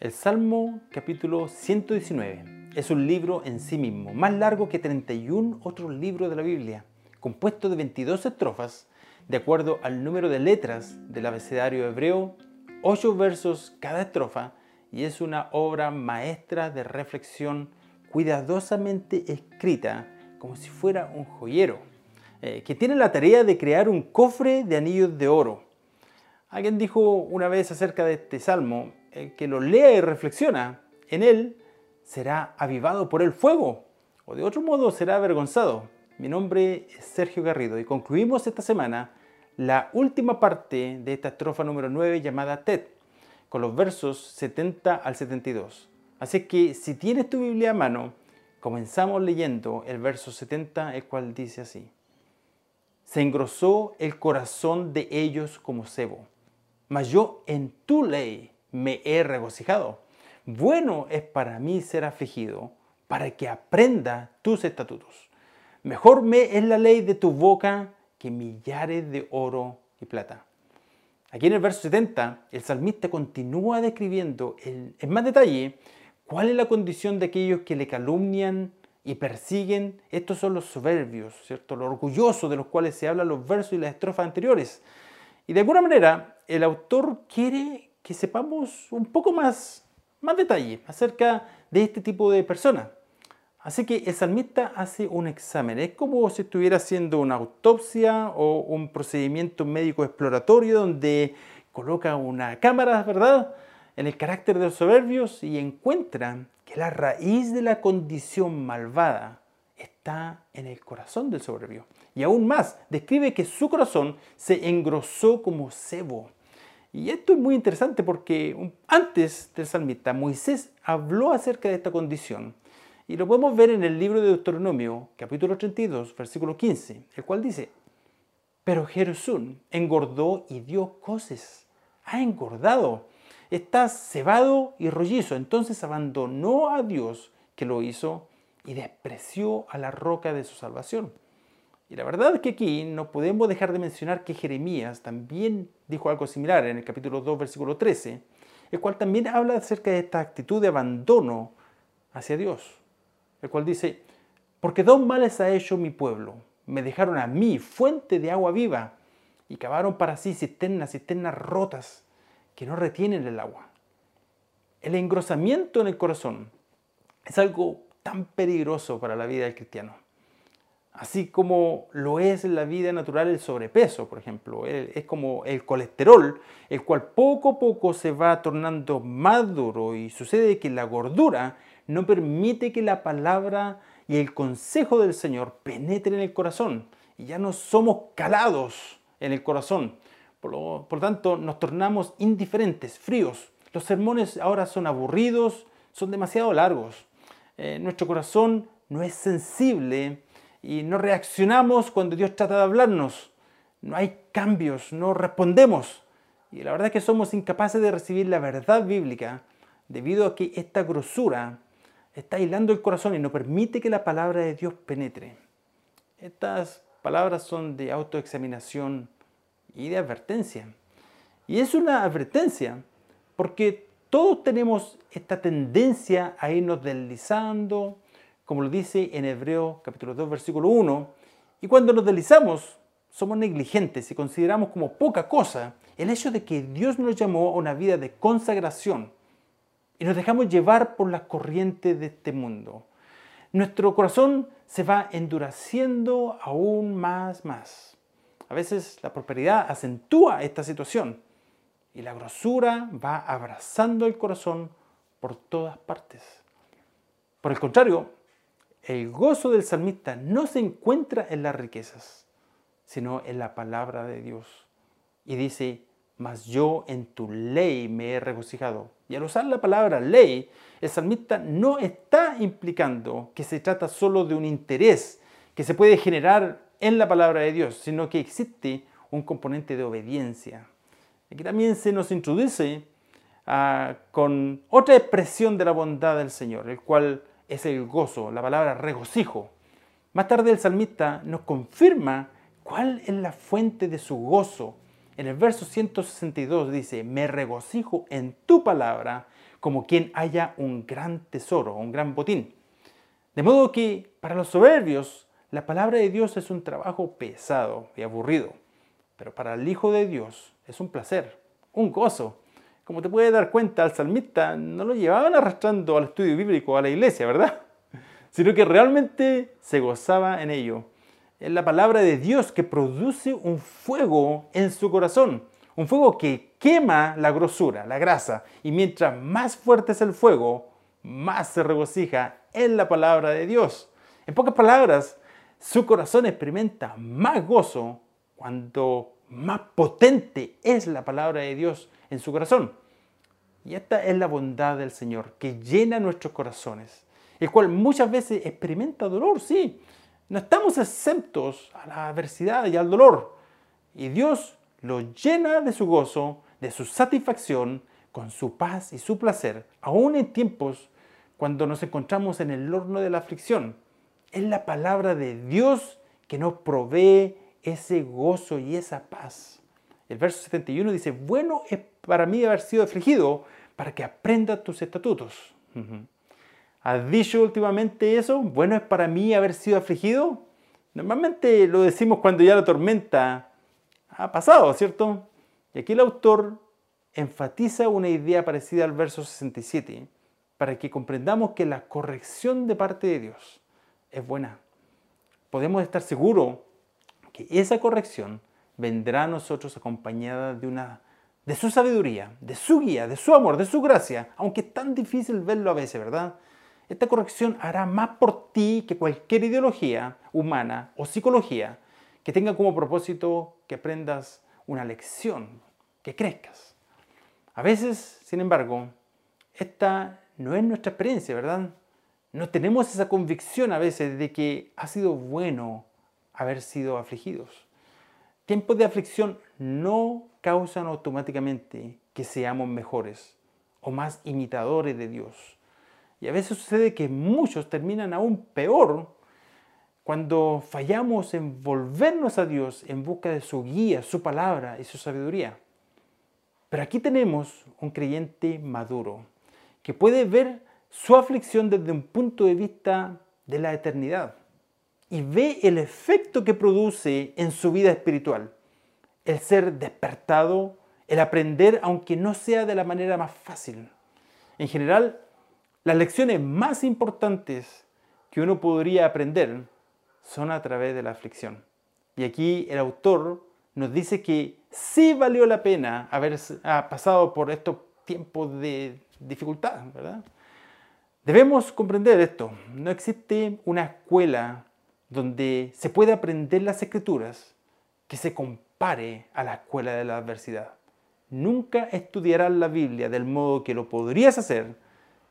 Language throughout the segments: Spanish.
El Salmo capítulo 119 es un libro en sí mismo, más largo que 31 otros libros de la Biblia, compuesto de 22 estrofas, de acuerdo al número de letras del abecedario hebreo, 8 versos cada estrofa, y es una obra maestra de reflexión cuidadosamente escrita como si fuera un joyero, eh, que tiene la tarea de crear un cofre de anillos de oro. Alguien dijo una vez acerca de este salmo, el que lo lea y reflexiona en él será avivado por el fuego, o de otro modo será avergonzado. Mi nombre es Sergio Garrido y concluimos esta semana la última parte de esta estrofa número 9 llamada TED, con los versos 70 al 72. Así que si tienes tu Biblia a mano, comenzamos leyendo el verso 70, el cual dice así. Se engrosó el corazón de ellos como cebo, mas yo en tu ley me he regocijado. Bueno es para mí ser afligido, para que aprenda tus estatutos. Mejor me es la ley de tu boca que millares de oro y plata. Aquí en el verso 70, el salmista continúa describiendo en, más detalle cuál es la condición de aquellos que le calumnian y persiguen. Estos son los soberbios, ¿cierto? Los orgullosos de los cuales se hablan los versos y las estrofas anteriores. Y de alguna manera, el autor quiere que sepamos un poco más, más detalle acerca de este tipo de personas. Así que el salmista hace un examen. Es como si estuviera haciendo una autopsia o un procedimiento médico exploratorio donde coloca una cámara, ¿verdad?, en el carácter de los soberbios y encuentra que la raíz de la condición malvada está en el corazón del soberbio. Y aún más, describe que su corazón se engrosó como cebo. Y esto es muy interesante porque antes del salmista, Moisés habló acerca de esta condición. Y lo podemos ver en el libro de Deuteronomio, capítulo 32, versículo 15, el cual dice, pero Jerusún engordó y dio coces, ha engordado, está cebado y rollizo. Entonces abandonó a Dios que lo hizo y despreció a la roca de su salvación. Y la verdad es que aquí no podemos dejar de mencionar que Jeremías también dijo algo similar en el capítulo 2, versículo 13, el cual también habla acerca de esta actitud de abandono hacia Dios, el cual dice, porque dos males ha hecho mi pueblo, me dejaron a mí fuente de agua viva y cavaron para sí cisternas, cisternas rotas que no retienen el agua. El engrosamiento en el corazón es algo tan peligroso para la vida del cristiano así como lo es en la vida natural el sobrepeso, por ejemplo. Es como el colesterol, el cual poco a poco se va tornando más duro y sucede que la gordura no permite que la palabra y el consejo del Señor penetren en el corazón y ya no somos calados en el corazón. Por lo, tanto, nos tornamos indiferentes, fríos. Los sermones ahora son aburridos, son demasiado largos. Eh, nuestro corazón no es sensible y no reaccionamos cuando Dios trata de hablarnos. No hay cambios, no respondemos. Y la verdad es que somos incapaces de recibir la verdad bíblica debido a que esta grosura está hilando el corazón y no permite que la palabra de Dios penetre. Estas palabras son de autoexaminación y de advertencia. Y es una advertencia porque todos tenemos esta tendencia a irnos deslizando, como lo dice en Hebreo capítulo 2 versículo 1, y cuando nos deslizamos somos negligentes y consideramos como poca cosa el hecho de que Dios nos llamó a una vida de consagración y nos dejamos llevar por las corrientes de este mundo. Nuestro corazón se va endureciendo aún más, más. A veces la prosperidad acentúa esta situación y la grosura va abrazando el corazón por todas partes. Por el contrario, el gozo del salmista no se encuentra en las riquezas, sino en la palabra de Dios. Y dice, mas yo en tu ley me he regocijado. Y al usar la palabra ley, el salmista no está implicando que se trata solo de un interés que se puede generar en la palabra de Dios, sino que existe un componente de obediencia. Aquí también se nos introduce ah, con otra expresión de la bondad del Señor, el cual es el gozo, la palabra regocijo. Más tarde el salmista nos confirma cuál es la fuente de su gozo. En el verso 162 dice, me regocijo en tu palabra, como quien haya un gran tesoro, un gran botín. De modo que para los soberbios la palabra de Dios es un trabajo pesado y aburrido, pero para el Hijo de Dios es un placer, un gozo. Como te puedes dar cuenta, al salmista no lo llevaban arrastrando al estudio bíblico a la iglesia, ¿verdad? Sino que realmente se gozaba en ello. Es la palabra de Dios que produce un fuego en su corazón, un fuego que quema la grosura, la grasa, y mientras más fuerte es el fuego, más se regocija en la palabra de Dios. En pocas palabras, su corazón experimenta más gozo cuando más potente es la palabra de Dios en su corazón. Y esta es la bondad del Señor, que llena nuestros corazones, el cual muchas veces experimenta dolor, sí. No estamos exentos a la adversidad y al dolor. Y Dios lo llena de su gozo, de su satisfacción, con su paz y su placer, aún en tiempos cuando nos encontramos en el horno de la aflicción. Es la palabra de Dios que nos provee ese gozo y esa paz. El verso 71 dice, bueno es para mí haber sido afligido para que aprenda tus estatutos. ¿Has dicho últimamente eso? Bueno es para mí haber sido afligido. Normalmente lo decimos cuando ya la tormenta ha pasado, ¿cierto? Y aquí el autor enfatiza una idea parecida al verso 67 para que comprendamos que la corrección de parte de Dios es buena. Podemos estar seguros que esa corrección vendrá a nosotros acompañada de una de su sabiduría, de su guía, de su amor, de su gracia, aunque es tan difícil verlo a veces, ¿verdad? Esta corrección hará más por ti que cualquier ideología humana o psicología que tenga como propósito que aprendas una lección, que crezcas. A veces, sin embargo, esta no es nuestra experiencia, ¿verdad? No tenemos esa convicción a veces de que ha sido bueno haber sido afligidos. Tiempos de aflicción no causan automáticamente que seamos mejores o más imitadores de Dios. Y a veces sucede que muchos terminan aún peor cuando fallamos en volvernos a Dios en busca de su guía, su palabra y su sabiduría. Pero aquí tenemos un creyente maduro que puede ver su aflicción desde un punto de vista de la eternidad y ve el efecto que produce en su vida espiritual. El ser despertado, el aprender aunque no sea de la manera más fácil. En general, las lecciones más importantes que uno podría aprender son a través de la aflicción. Y aquí el autor nos dice que sí valió la pena haber pasado por estos tiempos de dificultad, ¿verdad? Debemos comprender esto. No existe una escuela donde se pueda aprender las escrituras que se compare a la escuela de la adversidad. Nunca estudiarás la Biblia del modo que lo podrías hacer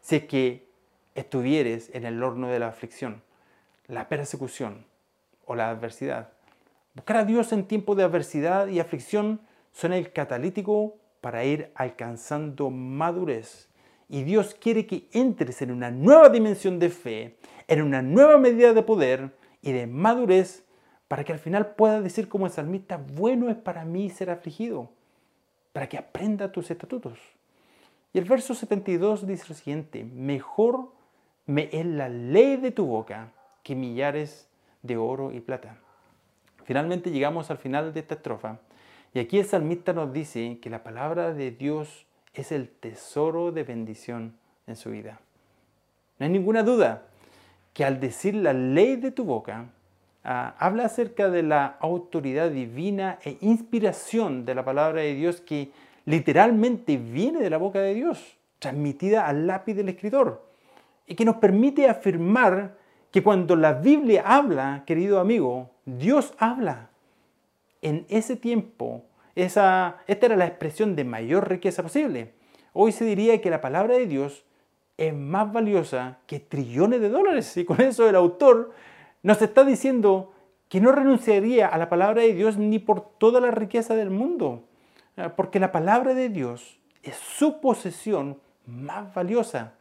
si es que estuvieres en el horno de la aflicción, la persecución o la adversidad. Buscar a Dios en tiempos de adversidad y aflicción son el catalítico para ir alcanzando madurez y Dios quiere que entres en una nueva dimensión de fe, en una nueva medida de poder y de madurez para que al final puedas decir como el salmista, bueno es para mí ser afligido, para que aprenda tus estatutos. Y el verso 72 dice lo siguiente, mejor me es la ley de tu boca que millares de oro y plata. Finalmente llegamos al final de esta estrofa y aquí el salmista nos dice que la palabra de Dios es el tesoro de bendición en su vida. No hay ninguna duda que al decir la ley de tu boca, ah, habla acerca de la autoridad divina e inspiración de la palabra de Dios que literalmente viene de la boca de Dios, transmitida al lápiz del escritor, y que nos permite afirmar que cuando la Biblia habla, querido amigo, Dios habla. En ese tiempo, esa, esta era la expresión de mayor riqueza posible. Hoy se diría que la palabra de Dios es más valiosa que trillones de dólares. Y con eso el autor nos está diciendo que no renunciaría a la palabra de Dios ni por toda la riqueza del mundo. Ah, porque la palabra de Dios es su posesión más valiosa.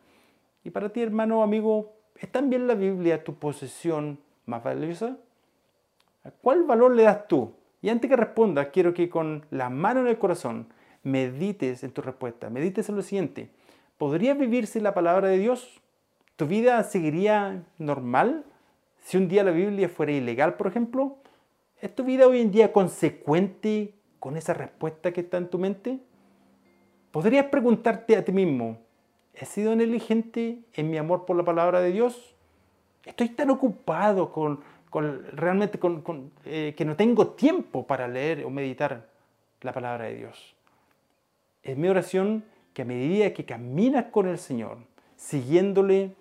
Y para ti, hermano amigo, ¿es también la Biblia tu posesión más valiosa? ¿Cuál valor le das tú? Y antes que respondas, quiero que con la mano en el corazón medites en tu respuesta, medites en lo siguiente. ¿Podrías vivir sin la palabra de Dios? ¿Tu vida seguiría normal si un día la Biblia fuera ilegal, por ejemplo? ¿Es tu vida hoy en día consecuente con esa respuesta que está en tu mente? ¿Podrías preguntarte a ti mismo, ¿he sido negligente en mi amor por la palabra de Dios? Estoy tan ocupado con, realmente con, eh, que no tengo tiempo para leer o meditar la palabra de Dios. Es mi oración que a medida que caminas con el Señor, siguiéndole,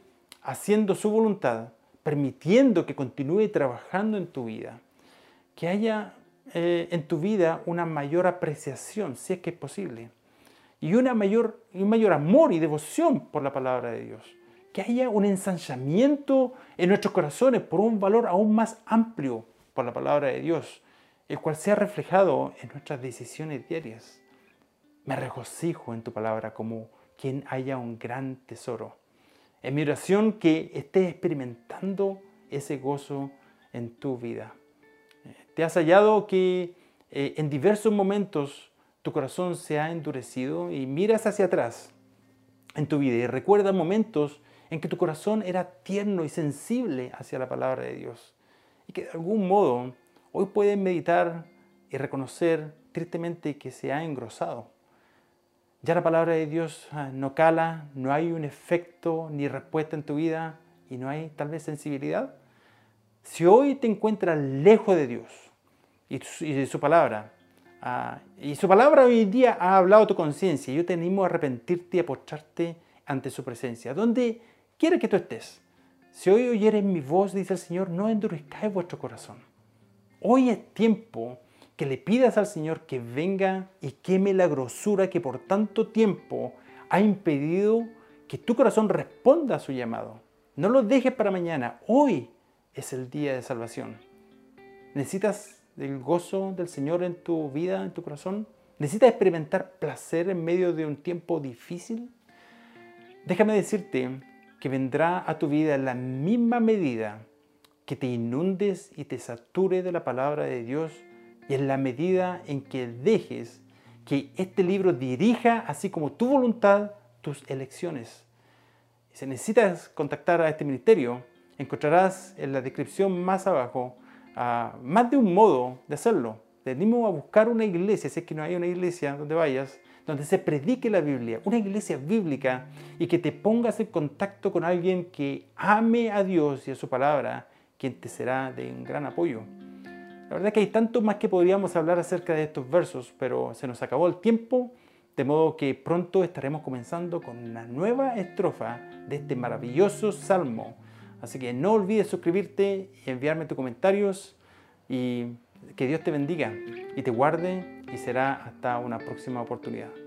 haciendo su voluntad, permitiendo que continúe trabajando en tu vida, que haya eh, en tu vida una mayor apreciación, si es que es posible, y una mayor, un mayor amor y devoción por la palabra de Dios. Que haya un ensanchamiento en nuestros corazones por un valor aún más amplio por la palabra de Dios, el cual sea reflejado en nuestras decisiones diarias. Me regocijo en tu palabra como quien haya un gran tesoro. En mi oración que estés experimentando ese gozo en tu vida. ¿Te has hallado que eh, en diversos momentos tu corazón se ha endurecido y miras hacia atrás en tu vida y recuerdas momentos en que tu corazón era tierno y sensible hacia la palabra de Dios y que de algún modo hoy puedes meditar y reconocer tristemente que se ha engrosado. Ya la palabra de Dios ah, no cala, no hay un efecto ni respuesta en tu vida y no hay tal vez sensibilidad. Si hoy te encuentras lejos de Dios y de su palabra, ah, y su palabra hoy en día ha hablado tu conciencia, yo te animo a arrepentirte y a postrarte ante su presencia, donde quiera que tú estés. Si hoy oyeres mi voz, dice el Señor, no endurezcáis vuestro corazón. Hoy es tiempo que le pidas al Señor que venga y queme la grosura que por tanto tiempo ha impedido que tu corazón responda a su llamado. No lo dejes para mañana. Hoy es el día de salvación. ¿Necesitas el gozo del Señor en tu vida, en tu corazón? ¿Necesitas experimentar placer en medio de un tiempo difícil? Déjame decirte que vendrá a tu vida en la misma medida que te inundes y te sature de la palabra de Dios y en la medida en que dejes que este libro dirija, así como tu voluntad, tus elecciones. Si necesitas contactar a este ministerio, encontrarás en la descripción más abajo ah, más de un modo de hacerlo. Te animo a buscar una iglesia, si es que no hay una iglesia donde vayas, donde se predique la Biblia, una iglesia bíblica y que te pongas en contacto con alguien que ame a Dios y a su palabra, quien te será de un gran apoyo. La verdad es que hay tanto más que podríamos hablar acerca de estos versos, pero se nos acabó el tiempo, de modo que pronto estaremos comenzando con una nueva estrofa de este maravilloso salmo. Así que no olvides suscribirte y enviarme tus comentarios y que Dios te bendiga y te guarde y será hasta una próxima oportunidad.